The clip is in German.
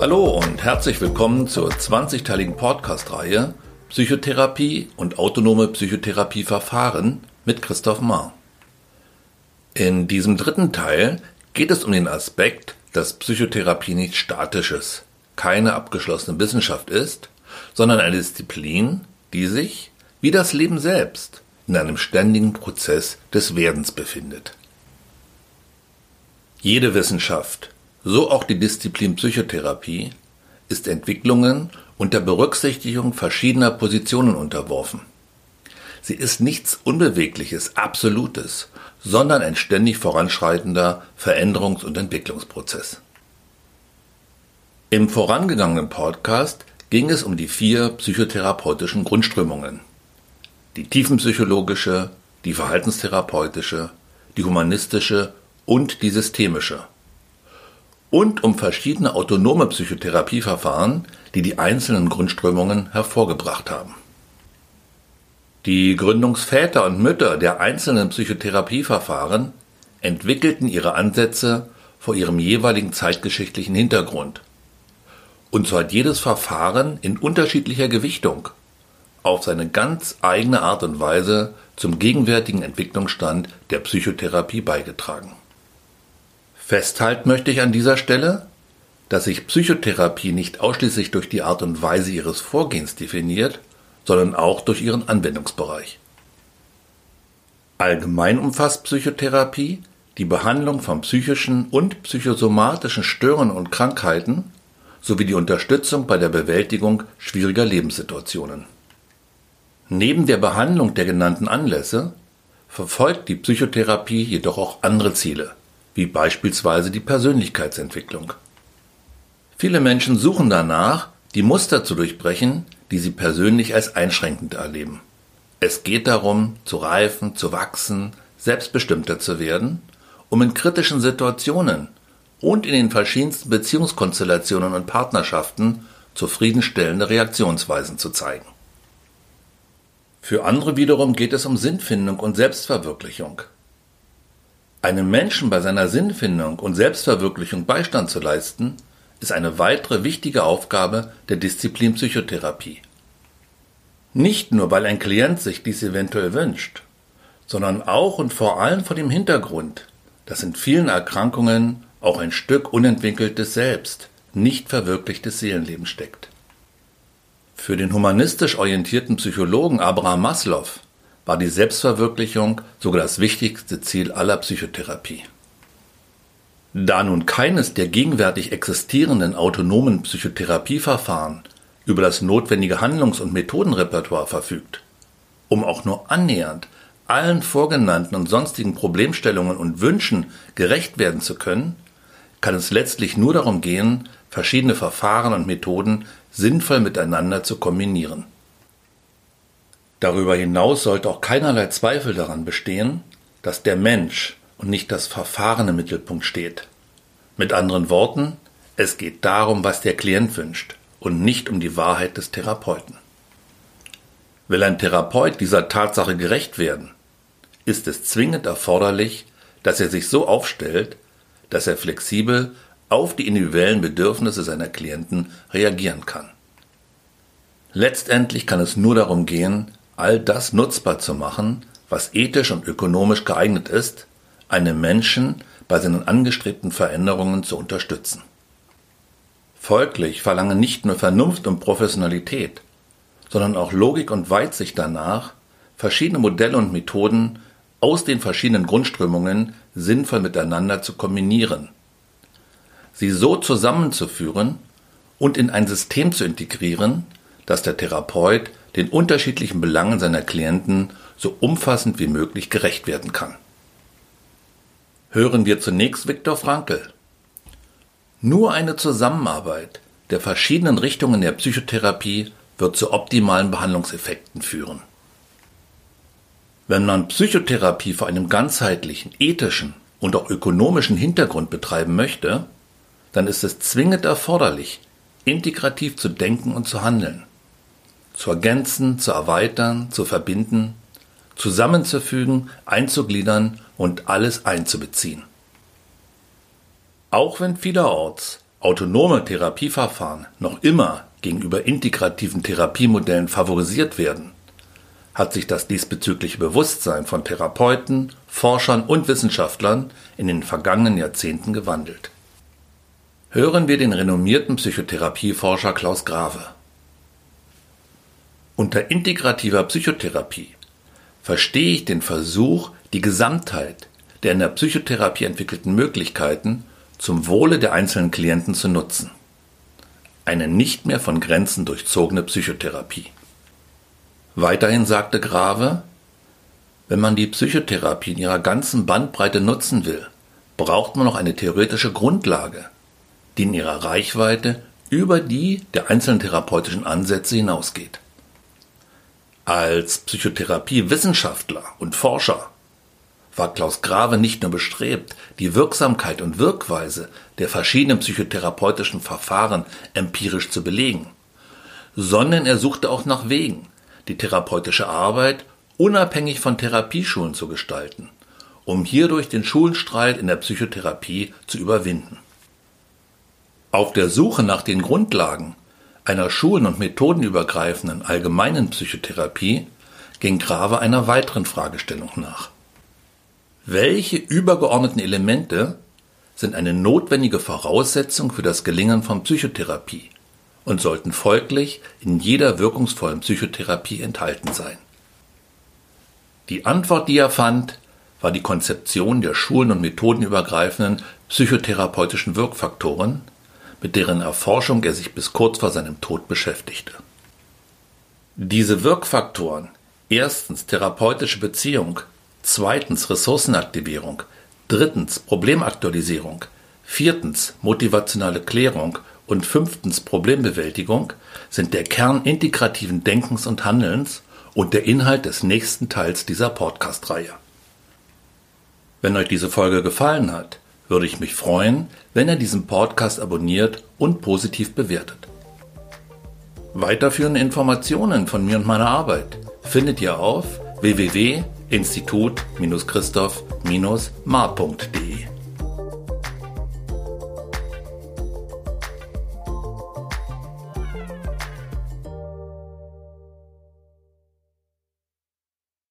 Hallo und herzlich willkommen zur 20-teiligen Podcast-Reihe Psychotherapie und autonome Psychotherapieverfahren mit Christoph Mahr. In diesem dritten Teil geht es um den Aspekt, dass Psychotherapie nicht statisches, keine abgeschlossene Wissenschaft ist, sondern eine Disziplin, die sich, wie das Leben selbst, in einem ständigen Prozess des Werdens befindet. Jede Wissenschaft, so auch die Disziplin Psychotherapie, ist Entwicklungen unter Berücksichtigung verschiedener Positionen unterworfen. Sie ist nichts Unbewegliches, Absolutes, sondern ein ständig voranschreitender Veränderungs- und Entwicklungsprozess. Im vorangegangenen Podcast ging es um die vier psychotherapeutischen Grundströmungen. Die tiefenpsychologische, die verhaltenstherapeutische, die humanistische und die systemische. Und um verschiedene autonome Psychotherapieverfahren, die die einzelnen Grundströmungen hervorgebracht haben. Die Gründungsväter und Mütter der einzelnen Psychotherapieverfahren entwickelten ihre Ansätze vor ihrem jeweiligen zeitgeschichtlichen Hintergrund. Und so hat jedes Verfahren in unterschiedlicher Gewichtung auf seine ganz eigene Art und Weise zum gegenwärtigen Entwicklungsstand der Psychotherapie beigetragen. Festhalten möchte ich an dieser Stelle, dass sich Psychotherapie nicht ausschließlich durch die Art und Weise ihres Vorgehens definiert, sondern auch durch ihren Anwendungsbereich. Allgemein umfasst Psychotherapie die Behandlung von psychischen und psychosomatischen Störungen und Krankheiten sowie die Unterstützung bei der Bewältigung schwieriger Lebenssituationen. Neben der Behandlung der genannten Anlässe verfolgt die Psychotherapie jedoch auch andere Ziele, wie beispielsweise die Persönlichkeitsentwicklung. Viele Menschen suchen danach, die Muster zu durchbrechen, die sie persönlich als einschränkend erleben. Es geht darum, zu reifen, zu wachsen, selbstbestimmter zu werden, um in kritischen Situationen und in den verschiedensten Beziehungskonstellationen und Partnerschaften zufriedenstellende Reaktionsweisen zu zeigen. Für andere wiederum geht es um Sinnfindung und Selbstverwirklichung. Einem Menschen bei seiner Sinnfindung und Selbstverwirklichung Beistand zu leisten, ist eine weitere wichtige Aufgabe der Disziplin Psychotherapie. Nicht nur, weil ein Klient sich dies eventuell wünscht, sondern auch und vor allem vor dem Hintergrund, dass in vielen Erkrankungen auch ein Stück unentwickeltes Selbst, nicht verwirklichtes Seelenleben steckt. Für den humanistisch orientierten Psychologen Abraham Maslow war die Selbstverwirklichung sogar das wichtigste Ziel aller Psychotherapie. Da nun keines der gegenwärtig existierenden autonomen Psychotherapieverfahren über das notwendige Handlungs- und Methodenrepertoire verfügt, um auch nur annähernd allen vorgenannten und sonstigen Problemstellungen und Wünschen gerecht werden zu können, kann es letztlich nur darum gehen, verschiedene Verfahren und Methoden sinnvoll miteinander zu kombinieren. Darüber hinaus sollte auch keinerlei Zweifel daran bestehen, dass der Mensch und nicht das Verfahren im Mittelpunkt steht. Mit anderen Worten, es geht darum, was der Klient wünscht und nicht um die Wahrheit des Therapeuten. Will ein Therapeut dieser Tatsache gerecht werden, ist es zwingend erforderlich, dass er sich so aufstellt, dass er flexibel auf die individuellen Bedürfnisse seiner Klienten reagieren kann. Letztendlich kann es nur darum gehen, all das nutzbar zu machen, was ethisch und ökonomisch geeignet ist, einem Menschen bei seinen angestrebten Veränderungen zu unterstützen. Folglich verlangen nicht nur Vernunft und Professionalität, sondern auch Logik und Weitsicht danach, verschiedene Modelle und Methoden aus den verschiedenen Grundströmungen sinnvoll miteinander zu kombinieren, sie so zusammenzuführen und in ein System zu integrieren, dass der Therapeut den unterschiedlichen Belangen seiner Klienten so umfassend wie möglich gerecht werden kann. Hören wir zunächst Viktor Frankl. Nur eine Zusammenarbeit der verschiedenen Richtungen der Psychotherapie wird zu optimalen Behandlungseffekten führen. Wenn man Psychotherapie vor einem ganzheitlichen, ethischen und auch ökonomischen Hintergrund betreiben möchte, dann ist es zwingend erforderlich, integrativ zu denken und zu handeln, zu ergänzen, zu erweitern, zu verbinden, zusammenzufügen, einzugliedern und alles einzubeziehen. Auch wenn vielerorts autonome Therapieverfahren noch immer gegenüber integrativen Therapiemodellen favorisiert werden, hat sich das diesbezügliche Bewusstsein von Therapeuten, Forschern und Wissenschaftlern in den vergangenen Jahrzehnten gewandelt. Hören wir den renommierten Psychotherapieforscher Klaus Grave. Unter integrativer Psychotherapie verstehe ich den Versuch, die Gesamtheit der in der Psychotherapie entwickelten Möglichkeiten zum Wohle der einzelnen Klienten zu nutzen. Eine nicht mehr von Grenzen durchzogene Psychotherapie. Weiterhin sagte Grave, wenn man die Psychotherapie in ihrer ganzen Bandbreite nutzen will, braucht man noch eine theoretische Grundlage, die in ihrer Reichweite über die der einzelnen therapeutischen Ansätze hinausgeht. Als Psychotherapiewissenschaftler und Forscher war Klaus Grave nicht nur bestrebt, die Wirksamkeit und Wirkweise der verschiedenen psychotherapeutischen Verfahren empirisch zu belegen, sondern er suchte auch nach Wegen, die therapeutische Arbeit unabhängig von Therapieschulen zu gestalten, um hierdurch den Schulenstreit in der Psychotherapie zu überwinden. Auf der Suche nach den Grundlagen einer schulen- und methodenübergreifenden allgemeinen Psychotherapie ging Grave einer weiteren Fragestellung nach. Welche übergeordneten Elemente sind eine notwendige Voraussetzung für das Gelingen von Psychotherapie und sollten folglich in jeder wirkungsvollen Psychotherapie enthalten sein? Die Antwort, die er fand, war die Konzeption der schulen- und methodenübergreifenden psychotherapeutischen Wirkfaktoren, mit deren Erforschung er sich bis kurz vor seinem Tod beschäftigte. Diese Wirkfaktoren, erstens therapeutische Beziehung, zweitens Ressourcenaktivierung, drittens Problemaktualisierung, viertens motivationale Klärung und fünftens Problembewältigung, sind der Kern integrativen Denkens und Handelns und der Inhalt des nächsten Teils dieser Podcast-Reihe. Wenn euch diese Folge gefallen hat, würde ich mich freuen, wenn ihr diesen Podcast abonniert und positiv bewertet. Weiterführende Informationen von mir und meiner Arbeit findet ihr auf www.institut-christoph-mar.de.